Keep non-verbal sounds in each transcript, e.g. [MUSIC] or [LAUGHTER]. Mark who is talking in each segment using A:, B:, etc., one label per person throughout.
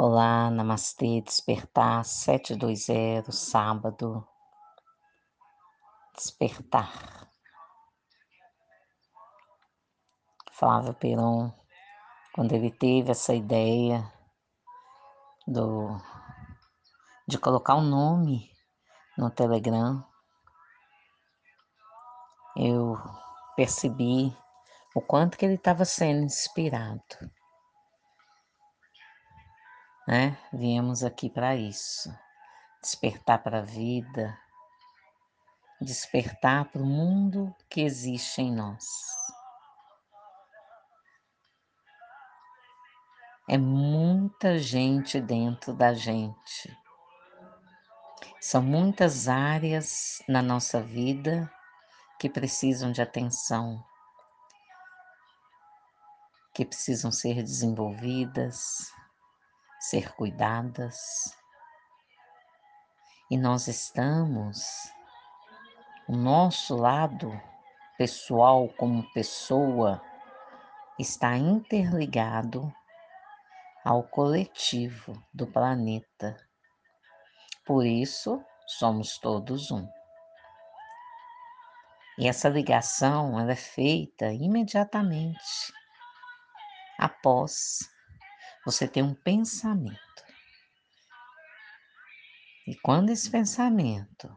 A: Olá, Namastê, despertar 720, sábado. Despertar. Flávio Peron, quando ele teve essa ideia do, de colocar um nome no Telegram, eu percebi o quanto que ele estava sendo inspirado né? Viemos aqui para isso, despertar para a vida, despertar para o mundo que existe em nós. É muita gente dentro da gente. São muitas áreas na nossa vida que precisam de atenção, que precisam ser desenvolvidas, ser cuidadas. E nós estamos, o nosso lado pessoal como pessoa está interligado ao coletivo do planeta. Por isso, somos todos um. E essa ligação ela é feita imediatamente após você tem um pensamento. E quando esse pensamento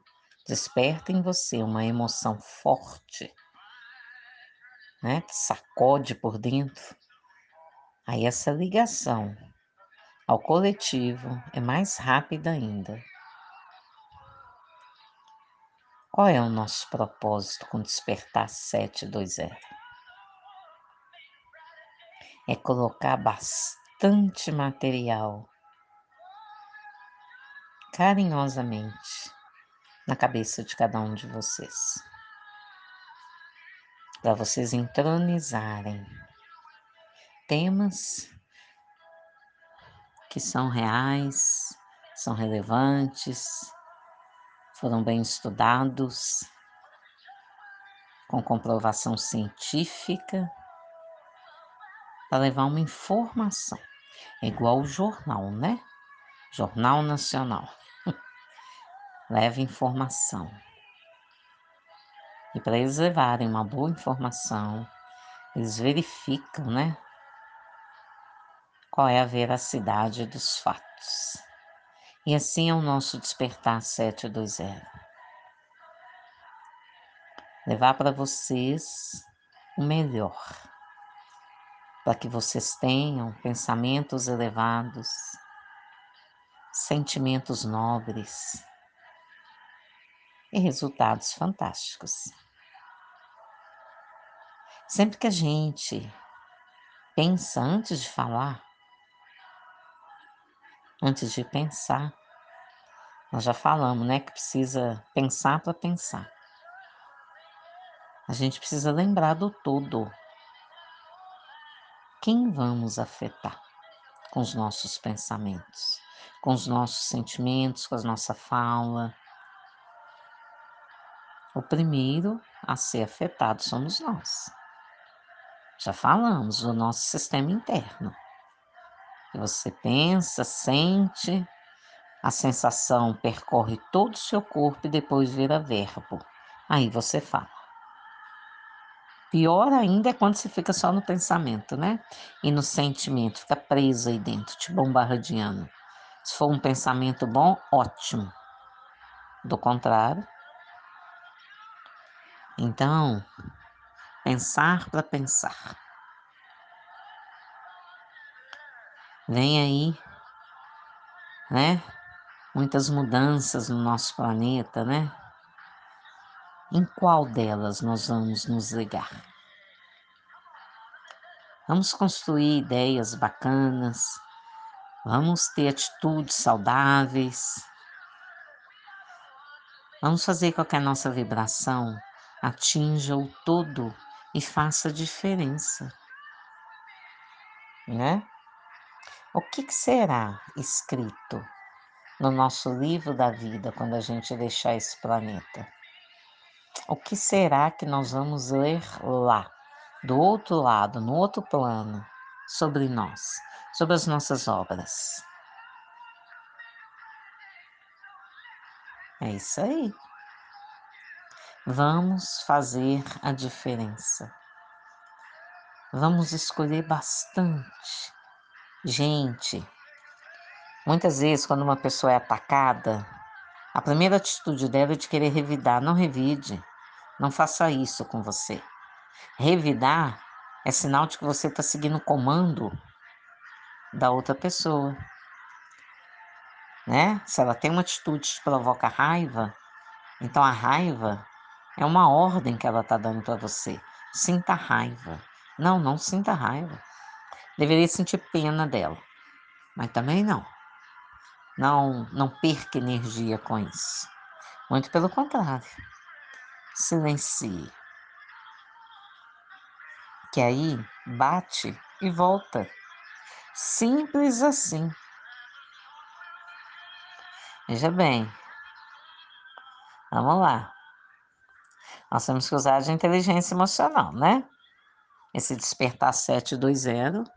A: desperta em você uma emoção forte, né, que sacode por dentro, aí essa ligação ao coletivo é mais rápida ainda. Qual é o nosso propósito com Despertar 720? É colocar bastante bastante material carinhosamente na cabeça de cada um de vocês, para vocês entronizarem temas que são reais, são relevantes, foram bem estudados, com comprovação científica, para levar uma informação. É igual o jornal, né? Jornal Nacional. [LAUGHS] Leva informação. E para eles levarem uma boa informação, eles verificam, né? Qual é a veracidade dos fatos. E assim é o nosso despertar 720. Levar para vocês o melhor para que vocês tenham pensamentos elevados, sentimentos nobres e resultados fantásticos. Sempre que a gente pensa antes de falar, antes de pensar, nós já falamos, né, que precisa pensar para pensar. A gente precisa lembrar do todo quem vamos afetar com os nossos pensamentos, com os nossos sentimentos, com a nossa fala. O primeiro a ser afetado somos nós. Já falamos do nosso sistema interno. Você pensa, sente, a sensação percorre todo o seu corpo e depois vira verbo. Aí você fala. Pior ainda é quando você fica só no pensamento, né? E no sentimento, fica preso aí dentro, te bombardeando. Se for um pensamento bom, ótimo. Do contrário. Então, pensar para pensar. Vem aí, né? Muitas mudanças no nosso planeta, né? Em qual delas nós vamos nos ligar? Vamos construir ideias bacanas, vamos ter atitudes saudáveis, vamos fazer com que a nossa vibração atinja o todo e faça diferença, né? O que, que será escrito no nosso livro da vida quando a gente deixar esse planeta? O que será que nós vamos ler lá, do outro lado, no outro plano, sobre nós, sobre as nossas obras? É isso aí. Vamos fazer a diferença. Vamos escolher bastante. Gente, muitas vezes, quando uma pessoa é atacada, a primeira atitude dela é de querer revidar. Não revide. Não faça isso com você. Revidar é sinal de que você está seguindo o comando da outra pessoa. Né? Se ela tem uma atitude que provoca raiva, então a raiva é uma ordem que ela está dando para você. Sinta raiva. Não, não sinta raiva. Deveria sentir pena dela. Mas também não. Não, não perca energia com isso. Muito pelo contrário. Silencie. Que aí bate e volta. Simples assim. Veja bem. Vamos lá. Nós temos que usar de inteligência emocional, né? esse despertar 720,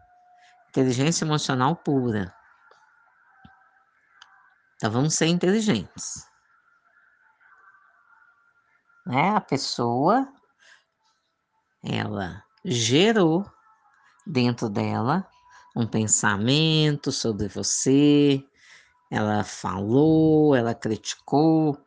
A: inteligência emocional pura. Então vamos ser inteligentes. Né? A pessoa ela gerou dentro dela um pensamento sobre você, ela falou, ela criticou.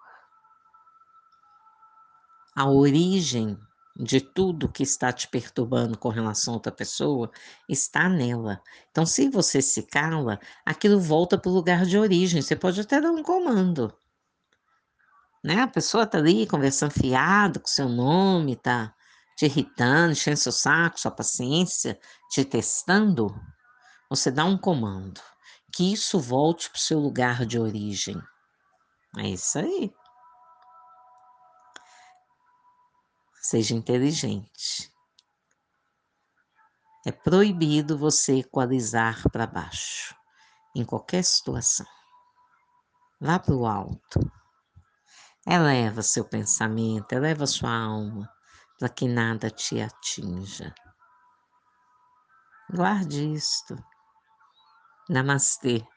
A: A origem de tudo que está te perturbando com relação a outra pessoa está nela. Então, se você se cala, aquilo volta para o lugar de origem. Você pode até dar um comando. Né? A pessoa está ali conversando fiado com seu nome, está te irritando, enchendo seu saco, sua paciência, te testando. Você dá um comando. Que isso volte para o seu lugar de origem. É isso aí. Seja inteligente. É proibido você equalizar para baixo, em qualquer situação. Vá para o alto. Eleva seu pensamento, eleva sua alma, para que nada te atinja. Guarde isto. Namastê.